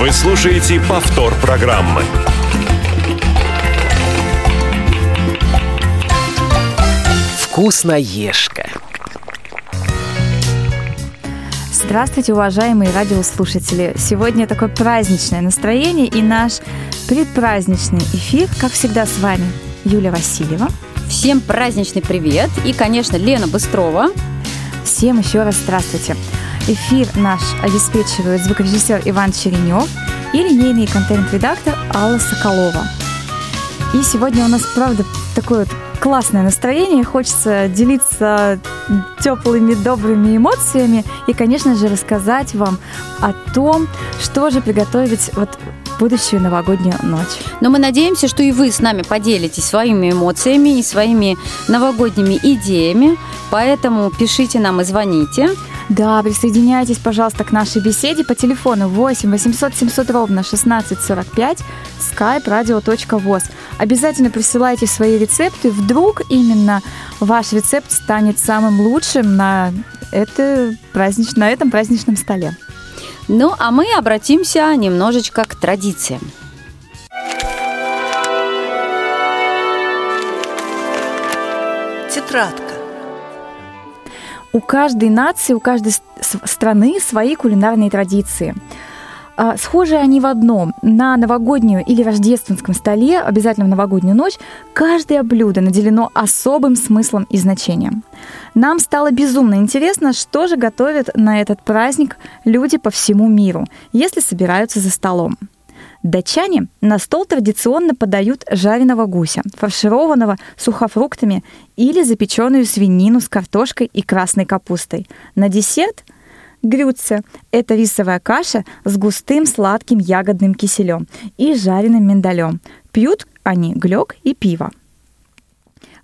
Вы слушаете повтор программы. Вкусноежка. Здравствуйте, уважаемые радиослушатели! Сегодня такое праздничное настроение и наш предпраздничный эфир, как всегда, с вами Юлия Васильева. Всем праздничный привет и, конечно, Лена Быстрова. Всем еще раз здравствуйте. Эфир наш обеспечивает звукорежиссер Иван Черенев и линейный контент-редактор Алла Соколова. И сегодня у нас, правда, такое вот классное настроение, хочется делиться теплыми, добрыми эмоциями и, конечно же, рассказать вам о том, что же приготовить вот будущую новогоднюю ночь. Но мы надеемся, что и вы с нами поделитесь своими эмоциями и своими новогодними идеями, поэтому пишите нам и звоните. Да, присоединяйтесь, пожалуйста, к нашей беседе по телефону 8 800 700 ровно 1645 skype radio.voz. Обязательно присылайте свои рецепты. Вдруг именно ваш рецепт станет самым лучшим на, это празднич... на этом праздничном столе. Ну, а мы обратимся немножечко к традициям. Тетрадка. У каждой нации, у каждой страны свои кулинарные традиции. А, схожи они в одном. На новогоднюю или рождественском столе, обязательно в новогоднюю ночь, каждое блюдо наделено особым смыслом и значением. Нам стало безумно интересно, что же готовят на этот праздник люди по всему миру, если собираются за столом. Датчане на стол традиционно подают жареного гуся, фаршированного сухофруктами или запеченную свинину с картошкой и красной капустой. На десерт грюце – это рисовая каша с густым сладким ягодным киселем и жареным миндалем. Пьют они глёг и пиво.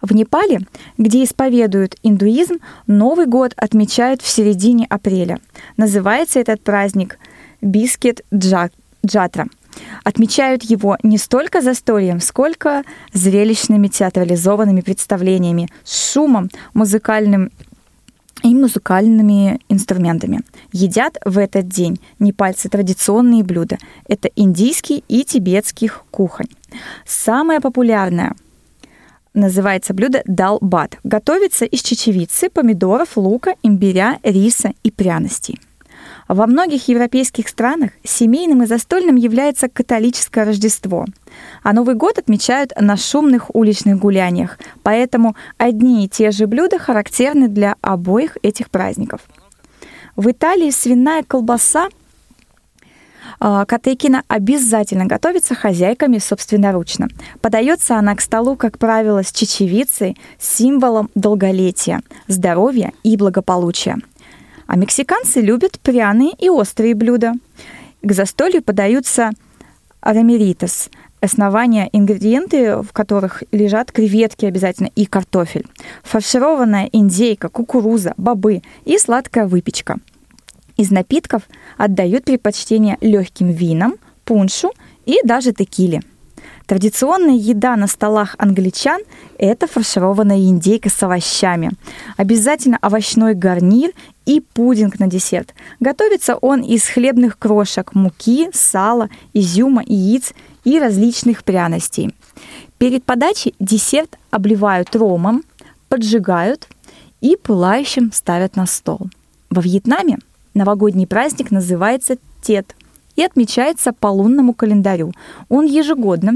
В Непале, где исповедуют индуизм, Новый год отмечают в середине апреля. Называется этот праздник Бискет Джатра – Отмечают его не столько застольем, сколько зрелищными театрализованными представлениями с шумом, музыкальным и музыкальными инструментами. Едят в этот день непальцы традиционные блюда. Это индийский и тибетских кухонь. Самое популярное называется блюдо далбат. Готовится из чечевицы, помидоров, лука, имбиря, риса и пряностей. Во многих европейских странах семейным и застольным является католическое Рождество, а Новый год отмечают на шумных уличных гуляниях, поэтому одни и те же блюда характерны для обоих этих праздников. В Италии свиная колбаса а, Катекина обязательно готовится хозяйками собственноручно. Подается она к столу, как правило, с чечевицей, символом долголетия, здоровья и благополучия. А мексиканцы любят пряные и острые блюда. К застолью подаются рамеритос, основания, ингредиенты, в которых лежат креветки обязательно и картофель, фаршированная индейка, кукуруза, бобы и сладкая выпечка. Из напитков отдают предпочтение легким винам, пуншу и даже текиле – Традиционная еда на столах англичан – это фаршированная индейка с овощами. Обязательно овощной гарнир и пудинг на десерт. Готовится он из хлебных крошек, муки, сала, изюма, яиц и различных пряностей. Перед подачей десерт обливают ромом, поджигают и пылающим ставят на стол. Во Вьетнаме новогодний праздник называется Тет и отмечается по лунному календарю. Он ежегодно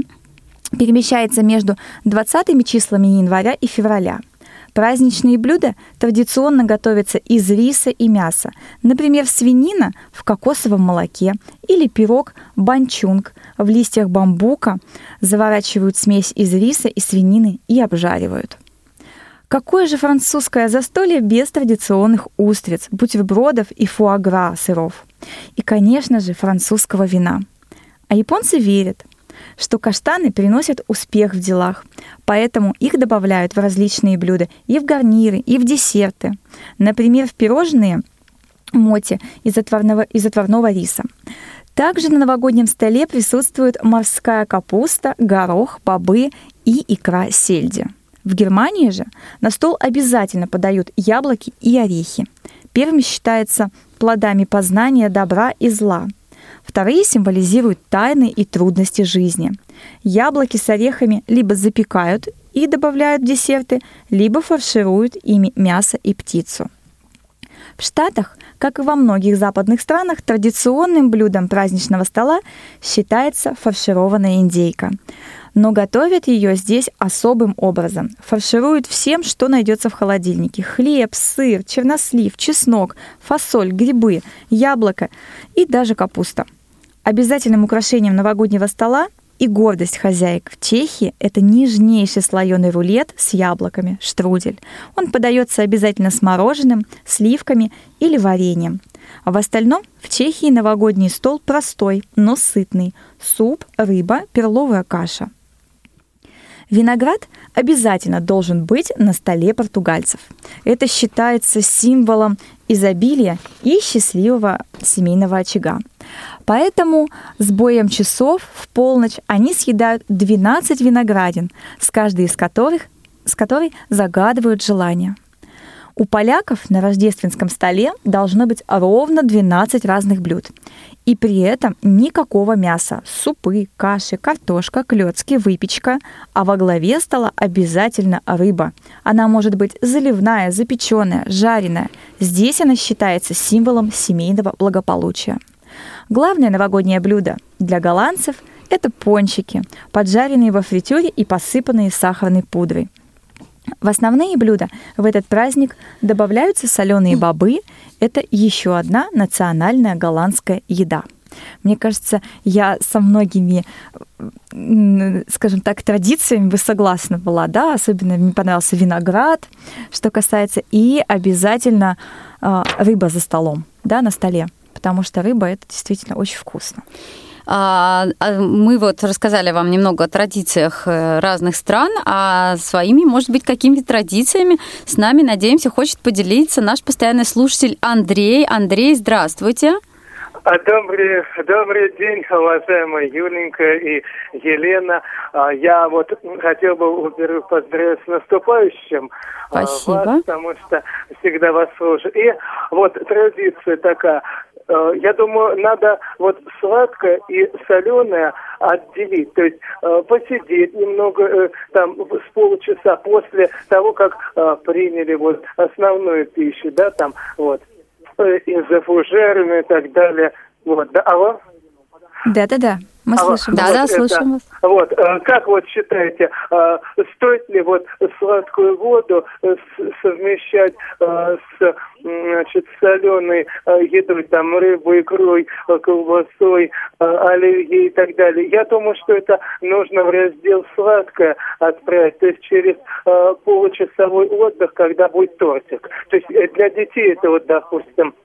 перемещается между 20 числами января и февраля. Праздничные блюда традиционно готовятся из риса и мяса, например, свинина в кокосовом молоке или пирог банчунг в листьях бамбука, заворачивают смесь из риса и свинины и обжаривают. Какое же французское застолье без традиционных устриц, бутербродов и фуагра сыров? И, конечно же, французского вина. А японцы верят – что каштаны приносят успех в делах, поэтому их добавляют в различные блюда и в гарниры, и в десерты. Например, в пирожные моти из отварного, из отварного риса. Также на новогоднем столе присутствует морская капуста, горох, бобы и икра сельди. В Германии же на стол обязательно подают яблоки и орехи. Первым считается плодами познания добра и зла – Вторые символизируют тайны и трудности жизни. Яблоки с орехами либо запекают и добавляют в десерты, либо фаршируют ими мясо и птицу. В Штатах, как и во многих западных странах, традиционным блюдом праздничного стола считается фаршированная индейка. Но готовят ее здесь особым образом. Фаршируют всем, что найдется в холодильнике. Хлеб, сыр, чернослив, чеснок, фасоль, грибы, яблоко и даже капуста. Обязательным украшением новогоднего стола и гордость хозяек в Чехии – это нежнейший слоеный рулет с яблоками, штрудель. Он подается обязательно с мороженым, сливками или вареньем. А в остальном в Чехии новогодний стол простой, но сытный. Суп, рыба, перловая каша. Виноград обязательно должен быть на столе португальцев. Это считается символом изобилия и счастливого семейного очага. Поэтому с боем часов в полночь они съедают 12 виноградин, с каждой из которых, с которой загадывают желание. У поляков на рождественском столе должно быть ровно 12 разных блюд. И при этом никакого мяса, супы, каши, картошка, клетки, выпечка, а во главе стола обязательно рыба. Она может быть заливная, запеченная, жареная. Здесь она считается символом семейного благополучия. Главное новогоднее блюдо для голландцев – это пончики, поджаренные во фритюре и посыпанные сахарной пудрой. В основные блюда в этот праздник добавляются соленые бобы. Это еще одна национальная голландская еда. Мне кажется, я со многими, скажем так, традициями бы согласна была, да, особенно мне понравился виноград, что касается, и обязательно э, рыба за столом, да, на столе потому что рыба это действительно очень вкусно. А, а мы вот рассказали вам немного о традициях э, разных стран, а своими, может быть, какими традициями с нами, надеемся, хочет поделиться наш постоянный слушатель Андрей. Андрей, здравствуйте. А, добрый, добрый день, уважаемая Юленька и Елена. Я вот хотел бы, во-первых, поздравить с наступающим Спасибо. вас, потому что всегда вас слушаю. И вот традиция такая, я думаю, надо вот сладкое и соленое отделить. То есть э, посидеть немного, э, там, с полчаса после того, как приняли вот основную пищу, да, там, вот, и за фужерами и так далее. Вот, да, алло? Да-да-да. Мы а слышим. Да, вот да, это, слышим вас. Вот, э, как вот считаете, э, стоит ли вот сладкую воду э, совмещать с значит, соленой едой, там, рыбой, икрой, колбасой, оливье и так далее. Я думаю, что это нужно в раздел сладкое отправить, то есть через получасовой отдых, когда будет тортик. То есть для детей это вот, допустим,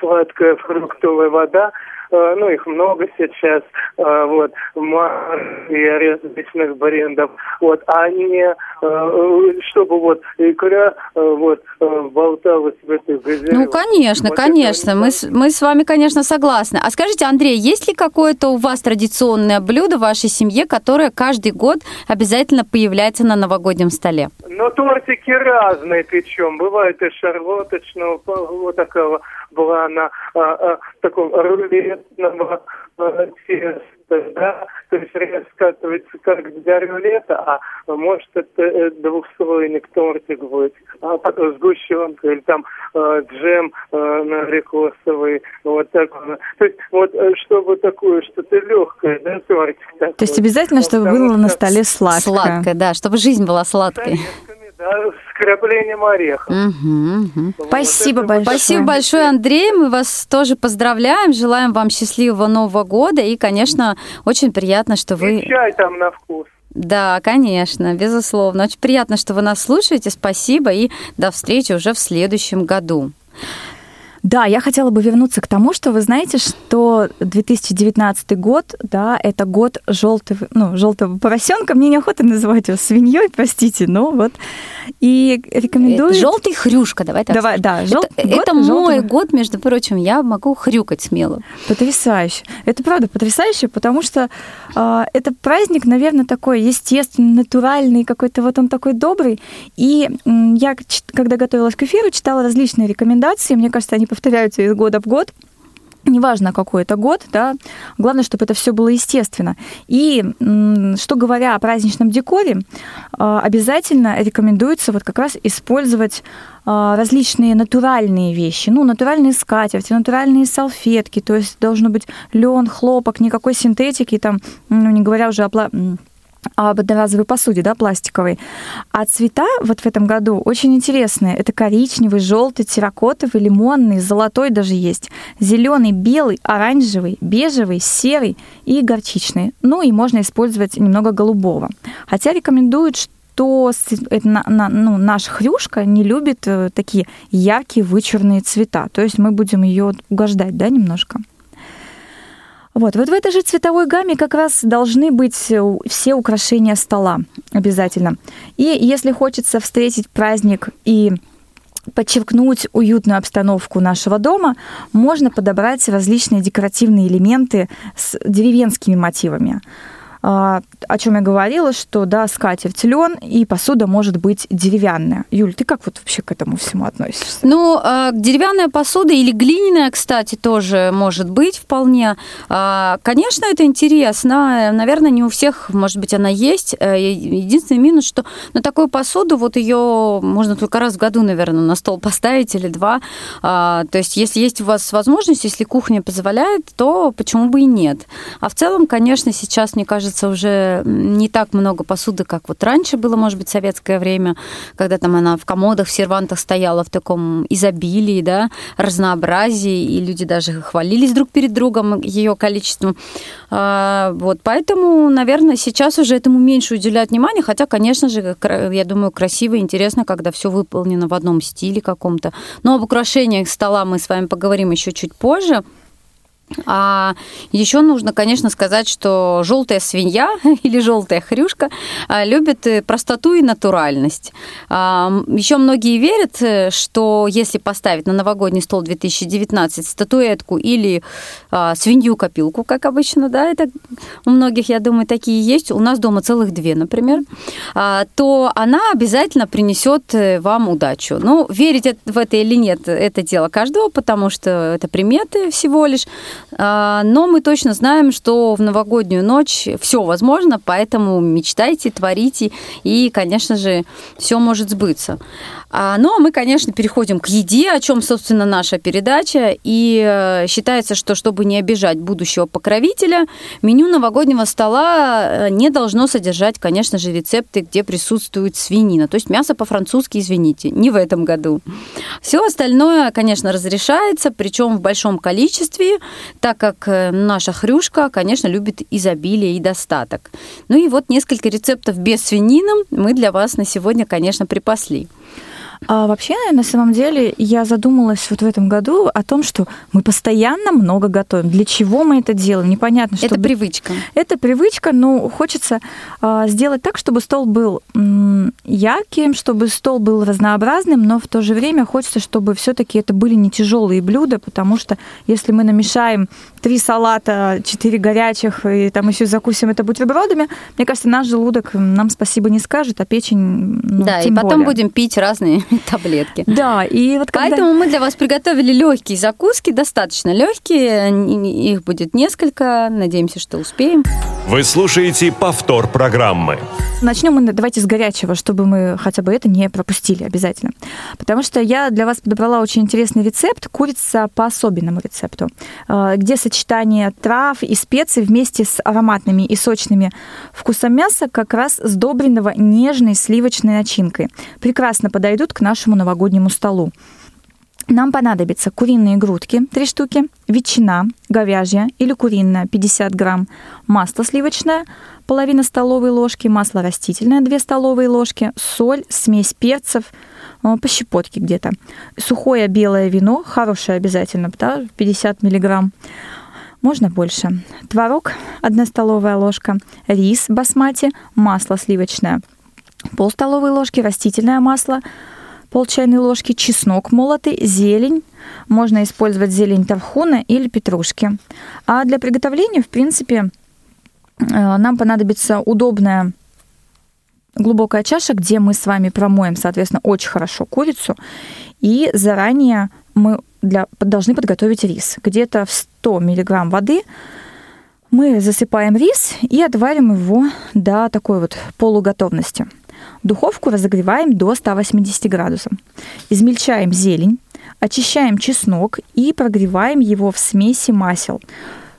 сладкая фруктовая вода, Э, ну, их много сейчас, э, вот, и различных брендов, вот, а не, э, чтобы вот икра, вот, болталась в этой газете. Ну, конечно, вот конечно, мы, мы с вами, конечно, согласны. А скажите, Андрей, есть ли какое-то у вас традиционное блюдо в вашей семье, которое каждый год обязательно появляется на новогоднем столе? Ну, тортики разные причем. Бывает и шарлоточного, вот такого была на а, а, таком рулетного а, теста, да, то есть раскатывается как для рулета, а может это э, двухслойник тортик будет, а потом сгущенка или там э, джем э, на рекосовый, вот такое. То есть вот э, чтобы такое что-то легкое, да, тортик такой. То есть обязательно, чтобы было на столе сладкое. Сладкое, да, чтобы жизнь была сладкой. Конечно да, с краплением ореха. Угу, угу. Вот Спасибо большое. Спасибо большое, Андрей. Мы вас тоже поздравляем. Желаем вам счастливого Нового года. И, конечно, очень приятно, что вы... И чай там на вкус. Да, конечно, безусловно. Очень приятно, что вы нас слушаете. Спасибо и до встречи уже в следующем году. Да, я хотела бы вернуться к тому, что вы знаете, что 2019 год, да, это год желтого, ну, желтого поросенка. Мне неохота называть его свиньей, простите, но вот. И рекомендую... Желтый хрюшка, давай так Давай, да, жел... Это, год это мой год, между прочим, я могу хрюкать смело. Потрясающе. Это правда потрясающе, потому что э, это праздник, наверное, такой естественный, натуральный, какой-то вот он такой добрый. И э, я, когда готовилась к эфиру, читала различные рекомендации. Мне кажется, они повторяются из года в год. неважно какой это год, да, главное, чтобы это все было естественно. И что говоря о праздничном декоре, а, обязательно рекомендуется вот как раз использовать а, различные натуральные вещи, ну, натуральные скатерти, натуральные салфетки, то есть должно быть лен, хлопок, никакой синтетики, там, ну, не говоря уже о об одноразовой посуде, да, пластиковой. А цвета вот в этом году очень интересные. Это коричневый, желтый, терракотовый, лимонный, золотой даже есть, зеленый, белый, оранжевый, бежевый, серый и горчичный. Ну и можно использовать немного голубого. Хотя рекомендуют, что это, ну, наша хрюшка не любит э, такие яркие вычурные цвета. То есть мы будем ее угождать, да, немножко. Вот, вот в этой же цветовой гамме как раз должны быть все украшения стола обязательно. И если хочется встретить праздник и подчеркнуть уютную обстановку нашего дома, можно подобрать различные декоративные элементы с деревенскими мотивами. А, о чем я говорила, что да, скатерть лен и посуда может быть деревянная. Юль, ты как вот вообще к этому всему относишься? Ну, а, деревянная посуда или глиняная, кстати, тоже может быть вполне. А, конечно, это интересно. Наверное, не у всех, может быть, она есть. Э, единственный минус, что на такую посуду вот ее можно только раз в году, наверное, на стол поставить или два. То есть, если есть у вас возможность, если кухня позволяет, то почему бы и нет. А в целом, конечно, сейчас, мне кажется, кажется, уже не так много посуды, как вот раньше было, может быть, советское время, когда там она в комодах, в сервантах стояла в таком изобилии, да, разнообразии, и люди даже хвалились друг перед другом ее количеством. А, вот, поэтому, наверное, сейчас уже этому меньше уделяют внимания, хотя, конечно же, я думаю, красиво и интересно, когда все выполнено в одном стиле каком-то. Но об украшениях стола мы с вами поговорим еще чуть позже. А еще нужно, конечно, сказать, что желтая свинья или желтая хрюшка а, любит э, простоту и натуральность. А, еще многие верят, э, что если поставить на новогодний стол 2019 статуэтку или а, свинью-копилку, как обычно, да, это у многих, я думаю, такие есть, у нас дома целых две, например, то она обязательно принесет э, вам удачу. Ну, верить в это или нет, это дело каждого, потому что это приметы всего лишь. А, но мы точно знаем, что в новогоднюю ночь все возможно, поэтому мечтайте, творите, и, конечно же, все может сбыться. А, ну, а мы, конечно, переходим к еде, о чем, собственно, наша передача. И э, считается, что чтобы не обижать будущего покровителя, меню новогоднего стола э, не должно содержать, конечно же, рецепты, где присутствует свинина. То есть мясо по-французски, извините, не в этом году. Все остальное, конечно, разрешается, причем в большом количестве, так как э, наша хрюшка, конечно, любит изобилие и достаток. Ну и вот несколько рецептов без свинины мы для вас на сегодня, конечно, припасли. А вообще, на самом деле, я задумалась вот в этом году о том, что мы постоянно много готовим. Для чего мы это делаем? Непонятно. Чтобы... Это привычка. Это привычка, но хочется а, сделать так, чтобы стол был м, ярким, чтобы стол был разнообразным, но в то же время хочется, чтобы все-таки это были не тяжелые блюда, потому что если мы намешаем три салата, четыре горячих, и там еще закусим это бутербродами, мне кажется, наш желудок нам спасибо не скажет, а печень, ну, Да, и потом более. будем пить разные таблетки. Да, и вот когда... Поэтому мы для вас приготовили легкие закуски, достаточно легкие, их будет несколько, надеемся, что успеем. Вы слушаете повтор программы. Начнем мы давайте с горячего, чтобы мы хотя бы это не пропустили обязательно. Потому что я для вас подобрала очень интересный рецепт курица по особенному рецепту, э, где сочетание трав и специй вместе с ароматными и сочными вкусом мяса как раз сдобренного нежной сливочной начинкой. Прекрасно подойдут к нашему новогоднему столу. Нам понадобятся куриные грудки 3 штуки, ветчина говяжья или куриная 50 грамм, масло сливочное половина столовой ложки, масло растительное 2 столовые ложки, соль, смесь перцев, э, по щепотке где-то. Сухое белое вино, хорошее обязательно, да, 50 миллиграмм. Можно больше. Творог 1 столовая ложка, рис басмати, масло сливочное, пол столовой ложки растительное масло, пол чайной ложки чеснок молотый, зелень. Можно использовать зелень тархуна или петрушки. А для приготовления, в принципе, э, нам понадобится удобная глубокая чаша, где мы с вами промоем, соответственно, очень хорошо курицу. И заранее мы для, должны подготовить рис. Где-то в 100 мг воды мы засыпаем рис и отварим его до такой вот полуготовности. Духовку разогреваем до 180 градусов. Измельчаем зелень, очищаем чеснок и прогреваем его в смеси масел,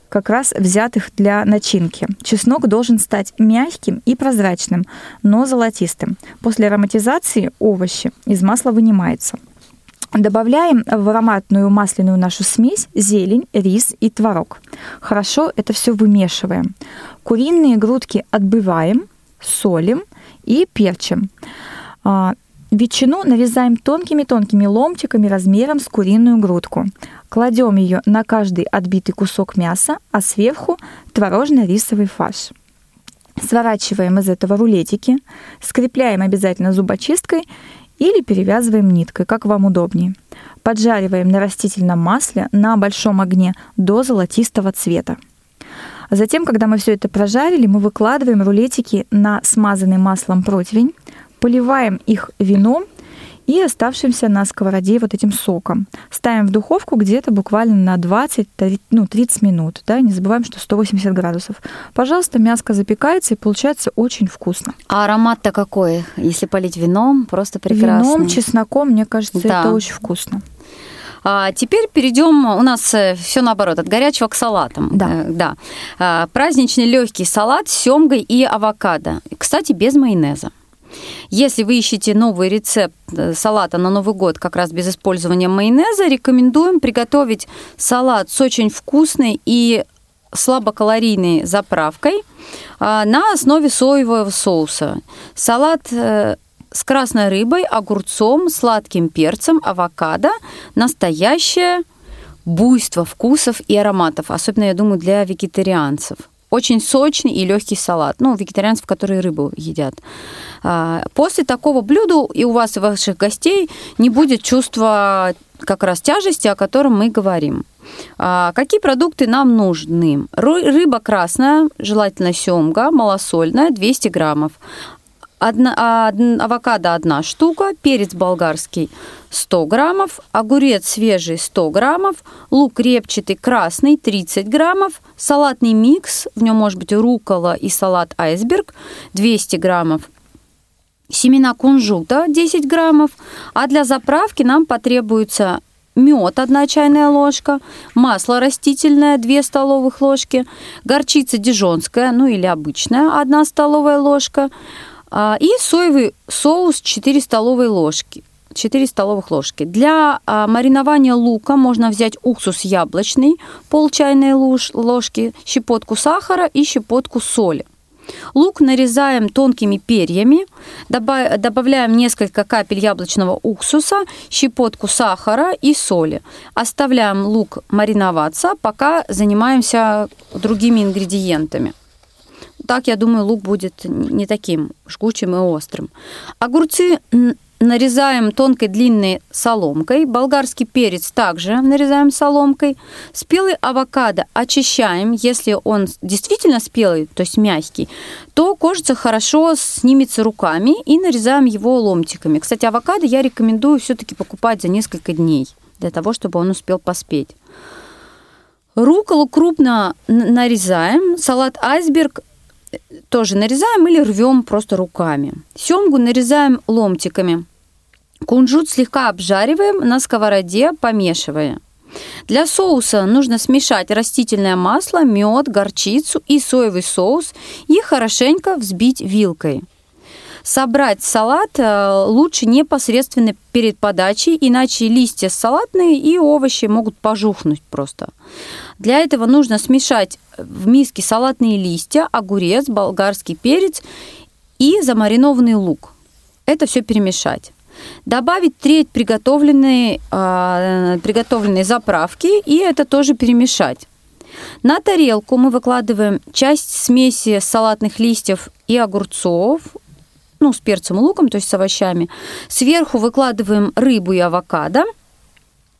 как раз взятых для начинки. Чеснок должен стать мягким и прозрачным, но золотистым. После ароматизации овощи из масла вынимаются. Добавляем в ароматную масляную нашу смесь зелень, рис и творог. Хорошо это все вымешиваем. Куриные грудки отбываем, солим и перчим. А, ветчину нарезаем тонкими-тонкими ломтиками размером с куриную грудку. Кладем ее на каждый отбитый кусок мяса, а сверху творожно-рисовый фарш. Сворачиваем из этого рулетики, скрепляем обязательно зубочисткой или перевязываем ниткой, как вам удобнее. Поджариваем на растительном масле на большом огне до золотистого цвета. Затем, когда мы все это прожарили, мы выкладываем рулетики на смазанный маслом противень, поливаем их вином и оставшимся на сковороде вот этим соком. Ставим в духовку где-то буквально на 20 ну, 30 минут. Да? Не забываем, что 180 градусов. Пожалуйста, мяско запекается и получается очень вкусно. А аромат-то какой? Если полить вином, просто прекрасно. Вином, чесноком, мне кажется, да. это очень вкусно. А теперь перейдем, у нас э, все наоборот, от горячего к салатам. Да. Э, да. А, праздничный легкий салат с семгой и авокадо. Кстати, без майонеза. Если вы ищете новый рецепт э, салата на Новый год как раз без использования майонеза, рекомендуем приготовить салат с очень вкусной и слабокалорийной заправкой а, на основе соевого соуса. Салат с красной рыбой, огурцом, сладким перцем, авокадо. Настоящее буйство вкусов и ароматов, особенно, я думаю, для вегетарианцев. Очень сочный и легкий салат. Ну, вегетарианцев, которые рыбу едят. А, после такого блюда и у вас, и ваших гостей не будет чувства как раз тяжести, о котором мы говорим. А, какие продукты нам нужны? Рыба красная, желательно семга, малосольная, 200 граммов. Одна, а, авокадо одна штука, перец болгарский 100 граммов, огурец свежий 100 граммов, лук репчатый красный 30 граммов, салатный микс, в нем может быть рукола и салат айсберг 200 граммов, семена кунжута 10 граммов, а для заправки нам потребуется мед 1 чайная ложка, масло растительное 2 столовых ложки, горчица дижонская, ну или обычная 1 столовая ложка, и соевый соус 4 столовые ложки. 4 столовых ложки. Для а, маринования лука можно взять уксус яблочный, пол чайной ложки, щепотку сахара и щепотку соли. Лук нарезаем тонкими перьями, добавляем несколько капель яблочного уксуса, щепотку сахара и соли. Оставляем лук мариноваться, пока занимаемся другими ингредиентами. Так, я думаю, лук будет не таким жгучим и острым. Огурцы нарезаем тонкой длинной соломкой. Болгарский перец также нарезаем соломкой. Спелый авокадо очищаем. Если он действительно спелый, то есть мягкий, то кожица хорошо снимется руками и нарезаем его ломтиками. Кстати, авокадо я рекомендую все-таки покупать за несколько дней для того, чтобы он успел поспеть. Руколу крупно нарезаем. Салат айсберг тоже нарезаем или рвем просто руками. Семгу нарезаем ломтиками. Кунжут слегка обжариваем на сковороде, помешивая. Для соуса нужно смешать растительное масло, мед, горчицу и соевый соус и хорошенько взбить вилкой. Собрать салат э, лучше непосредственно перед подачей, иначе листья салатные и овощи могут пожухнуть просто. Для этого нужно смешать в миске салатные листья, огурец, болгарский перец и замаринованный лук. Это все перемешать. Добавить треть приготовленной, э, приготовленной заправки и это тоже перемешать. На тарелку мы выкладываем часть смеси салатных листьев и огурцов, ну, с перцем и луком, то есть с овощами. Сверху выкладываем рыбу и авокадо –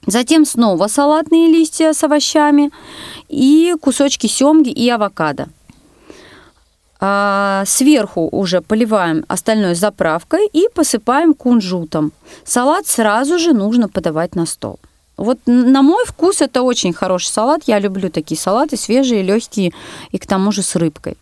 Затем снова салатные листья с овощами и кусочки семги и авокадо. А, сверху уже поливаем остальной заправкой и посыпаем кунжутом. Салат сразу же нужно подавать на стол. Вот на мой вкус это очень хороший салат. Я люблю такие салаты, свежие, легкие и к тому же с рыбкой.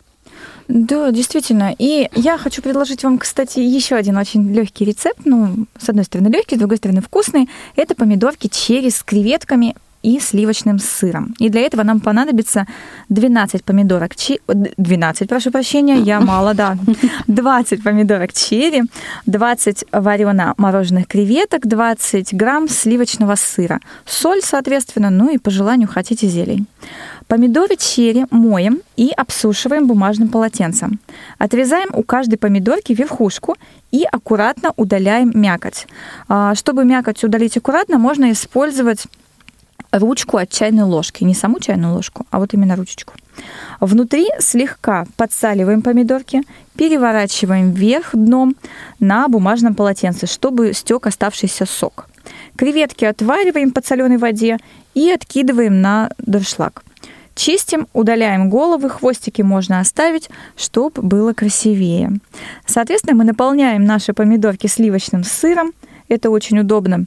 Да, действительно. И я хочу предложить вам, кстати, еще один очень легкий рецепт. Ну, с одной стороны легкий, с другой стороны вкусный. Это помидорки черри с креветками и сливочным сыром. И для этого нам понадобится 12 помидорок черри, 12, прошу прощения, я мало, да, 20 помидорок черри, 20 варено мороженых креветок, 20 грамм сливочного сыра, соль, соответственно, ну и по желанию хотите зелень. Помидоры черри моем и обсушиваем бумажным полотенцем. Отрезаем у каждой помидорки верхушку и аккуратно удаляем мякоть. А, чтобы мякоть удалить аккуратно, можно использовать ручку от чайной ложки. Не саму чайную ложку, а вот именно ручечку. Внутри слегка подсаливаем помидорки, переворачиваем вверх дном на бумажном полотенце, чтобы стек оставшийся сок. Креветки отвариваем под соленой воде и откидываем на дуршлаг. Чистим, удаляем головы, хвостики можно оставить, чтобы было красивее. Соответственно, мы наполняем наши помидорки сливочным сыром. Это очень удобно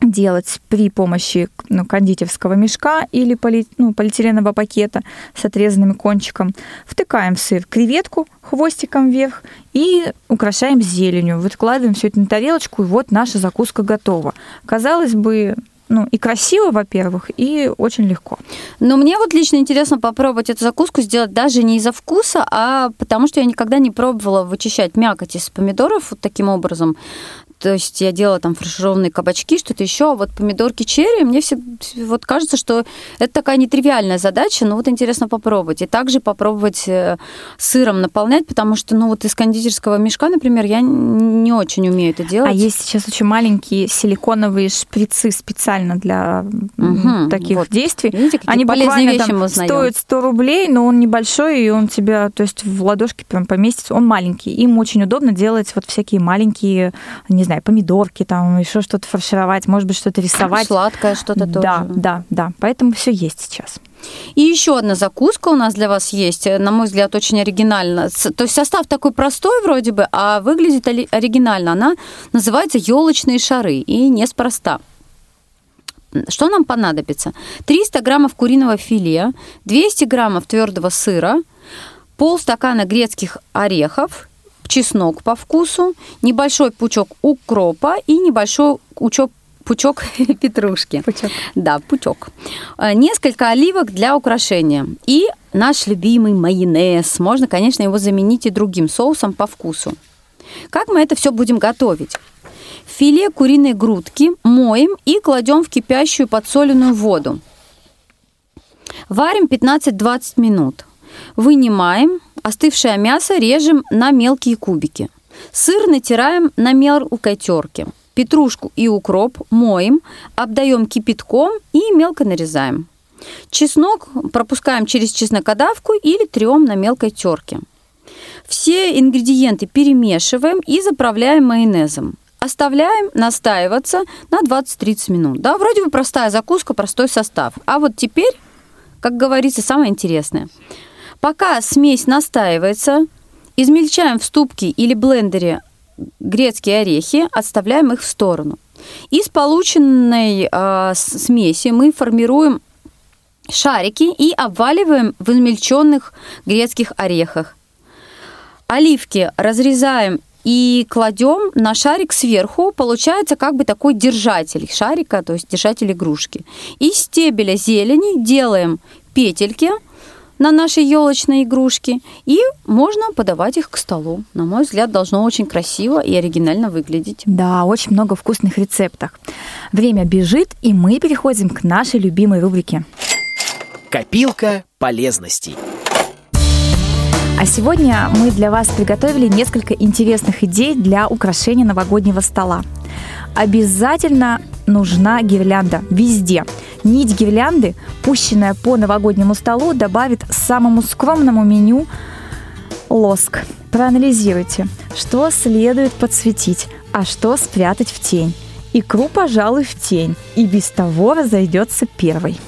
делать при помощи ну, кондитерского мешка или поли, ну, полиэтиленового пакета с отрезанным кончиком. Втыкаем в сыр креветку хвостиком вверх и украшаем зеленью. Выкладываем все это на тарелочку, и вот наша закуска готова. Казалось бы, ну, и красиво, во-первых, и очень легко. Но мне вот лично интересно попробовать эту закуску сделать даже не из-за вкуса, а потому что я никогда не пробовала вычищать мякоть из помидоров вот таким образом. То есть я делала там фаршированные кабачки, что-то еще. А вот помидорки черри, мне все вот кажется, что это такая нетривиальная задача, но вот интересно попробовать. И также попробовать э, сыром наполнять, потому что, ну, вот из кондитерского мешка, например, я не очень умею это делать. А есть сейчас очень маленькие силиконовые шприцы специально для угу, таких вот. действий. Видите, Они буквально там стоят 100 рублей, но он небольшой, и он тебя, то есть в ладошке прям поместится. Он маленький. Им очень удобно делать вот всякие маленькие, не знаю, знаю, помидорки, там еще что-то фаршировать, может быть, что-то рисовать. Сладкое что-то тоже. Да, да, да. Поэтому все есть сейчас. И еще одна закуска у нас для вас есть, на мой взгляд, очень оригинально. То есть состав такой простой вроде бы, а выглядит оригинально. Она называется елочные шары и неспроста. Что нам понадобится? 300 граммов куриного филе, 200 граммов твердого сыра, полстакана грецких орехов, чеснок по вкусу, небольшой пучок укропа и небольшой пучок пучок петрушки. Пучок. Да, пучок. Э, несколько оливок для украшения. И наш любимый майонез. Можно, конечно, его заменить и другим соусом по вкусу. Как мы это все будем готовить? Филе куриной грудки моем и кладем в кипящую подсоленную воду. Варим 15-20 минут. Вынимаем, остывшее мясо режем на мелкие кубики. Сыр натираем на мелкой терке. Петрушку и укроп моем, обдаем кипятком и мелко нарезаем. Чеснок пропускаем через чеснокодавку или трем на мелкой терке. Все ингредиенты перемешиваем и заправляем майонезом. Оставляем настаиваться на 20-30 минут. Да, вроде бы простая закуска, простой состав. А вот теперь, как говорится, самое интересное – Пока смесь настаивается, измельчаем в ступке или блендере грецкие орехи, отставляем их в сторону. Из полученной э, смеси мы формируем шарики и обваливаем в измельченных грецких орехах. Оливки разрезаем и кладем на шарик сверху, получается как бы такой держатель шарика, то есть держатель игрушки. Из стебеля зелени делаем петельки – на нашей елочной игрушки, и можно подавать их к столу. На мой взгляд, должно очень красиво и оригинально выглядеть. Да, очень много вкусных рецептов. Время бежит, и мы переходим к нашей любимой рубрике. Копилка полезностей. А сегодня мы для вас приготовили несколько интересных идей для украшения новогоднего стола. Обязательно нужна гирлянда везде. Нить гирлянды, пущенная по новогоднему столу, добавит самому скромному меню лоск. Проанализируйте, что следует подсветить, а что спрятать в тень. Икру, пожалуй, в тень, и без того разойдется первой.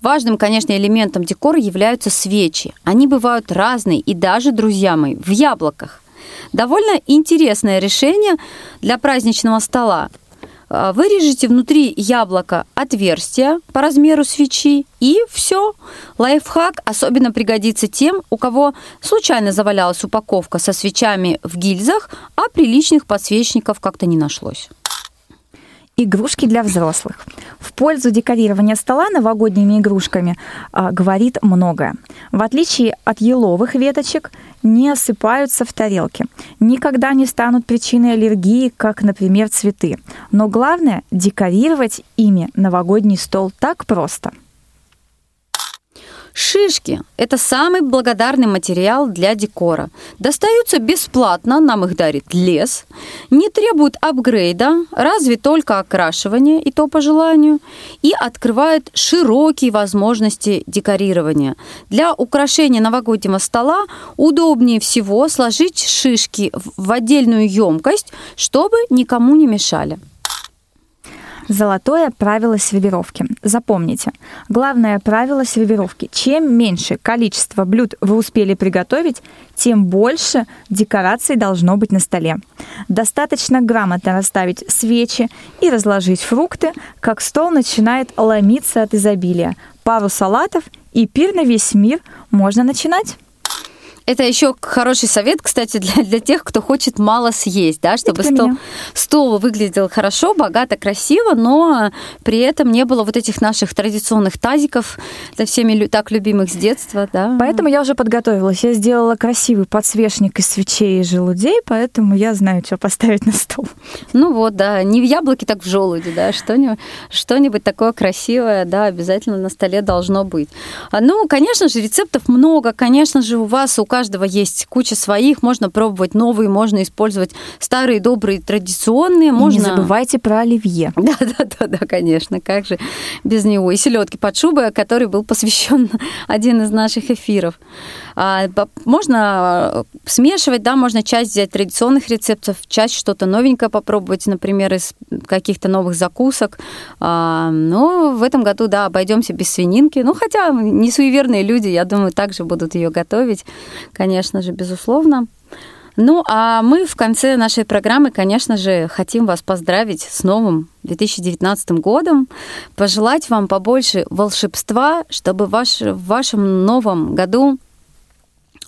Важным, конечно, элементом декора являются свечи. Они бывают разные и даже, друзья мои, в яблоках. Довольно интересное решение для праздничного стола. А, Вырежите внутри яблока отверстие по размеру свечи, и все. Лайфхак особенно пригодится тем, у кого случайно завалялась упаковка со свечами в гильзах, а приличных подсвечников как-то не нашлось. Игрушки для взрослых. В пользу декорирования стола новогодними игрушками а, говорит многое. В отличие от еловых веточек, не осыпаются в тарелке, никогда не станут причиной аллергии, как, например, цветы. Но главное – декорировать ими новогодний стол. Так просто – Шишки – это самый благодарный материал для декора. Достаются бесплатно, нам их дарит лес, не требуют апгрейда, разве только окрашивание, и то по желанию, и открывают широкие возможности декорирования. Для украшения новогоднего стола удобнее всего сложить шишки в отдельную емкость, чтобы никому не мешали. Золотое правило сервировки. Запомните, главное правило сервировки. Чем меньше количество блюд вы успели приготовить, тем больше декораций должно быть на столе. Достаточно грамотно расставить свечи и разложить фрукты, как стол начинает ломиться от изобилия. Пару салатов и пир на весь мир можно начинать. Это еще хороший совет, кстати, для, для тех, кто хочет мало съесть, да, чтобы стол, стол выглядел хорошо, богато, красиво, но при этом не было вот этих наших традиционных тазиков, для всеми так любимых с детства. Да. Поэтому я уже подготовилась. Я сделала красивый подсвечник из свечей и желудей, поэтому я знаю, что поставить на стол. Ну вот, да, не в яблоке, так в желуди, да, что-нибудь, что-нибудь такое красивое, да, обязательно на столе должно быть. А, ну, конечно же, рецептов много, конечно же, у вас, у каждого есть куча своих, можно пробовать новые, можно использовать старые, добрые, традиционные. Можно... не забывайте про оливье. Да, да, да, да, конечно, как же без него. И селедки под шубой, который был посвящен один из наших эфиров. А, можно смешивать, да, можно часть взять традиционных рецептов, часть что-то новенькое попробовать, например, из каких-то новых закусок. А, но в этом году, да, обойдемся без свининки. Ну, хотя не суеверные люди, я думаю, также будут ее готовить, конечно же, безусловно. Ну, а мы в конце нашей программы, конечно же, хотим вас поздравить с новым 2019 годом, пожелать вам побольше волшебства, чтобы ваш, в вашем новом году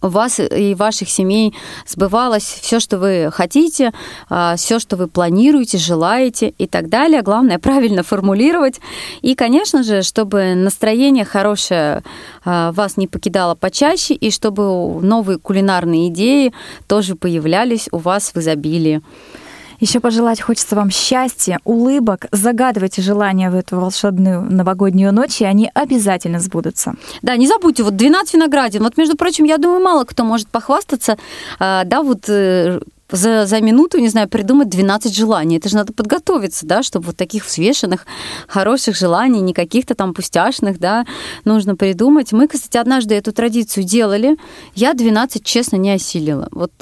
у вас и ваших семей сбывалось все, что вы хотите, а, все, что вы планируете, желаете и так далее. Главное правильно формулировать. И, конечно же, чтобы настроение хорошее а, вас не покидало почаще, и чтобы новые кулинарные идеи тоже появлялись у вас в изобилии. Еще пожелать хочется вам счастья, улыбок. Загадывайте желания в эту волшебную новогоднюю ночь, и они обязательно сбудутся. Да, не забудьте, вот 12 виноградин. Вот, между прочим, я думаю, мало кто может похвастаться, а, да, вот э, за, за минуту, не знаю, придумать 12 желаний. Это же надо подготовиться, да, чтобы вот таких взвешенных, хороших желаний, не каких-то там пустяшных, да, нужно придумать. Мы, кстати, однажды эту традицию делали. Я 12, честно, не осилила. Вот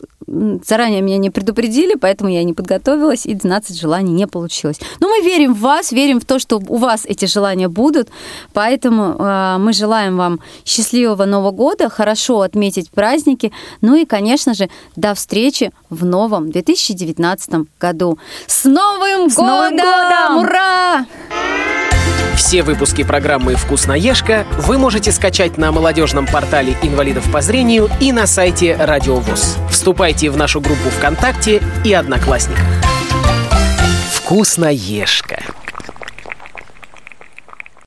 заранее меня не предупредили, поэтому я не подготовилась, и 12 желаний не получилось. Но мы верим в вас, верим в то, что у вас эти желания будут, поэтому э, мы желаем вам счастливого Нового года, хорошо отметить праздники, ну и, конечно же, до встречи в новом 2019 году. С Новым, С годом! Новым годом! Ура! Все выпуски программы «Вкусноежка» вы можете скачать на молодежном портале инвалидов по зрению и на сайте Радио ВОЗ. Вступайте в нашу группу ВКонтакте и Одноклассниках. «Вкусноежка»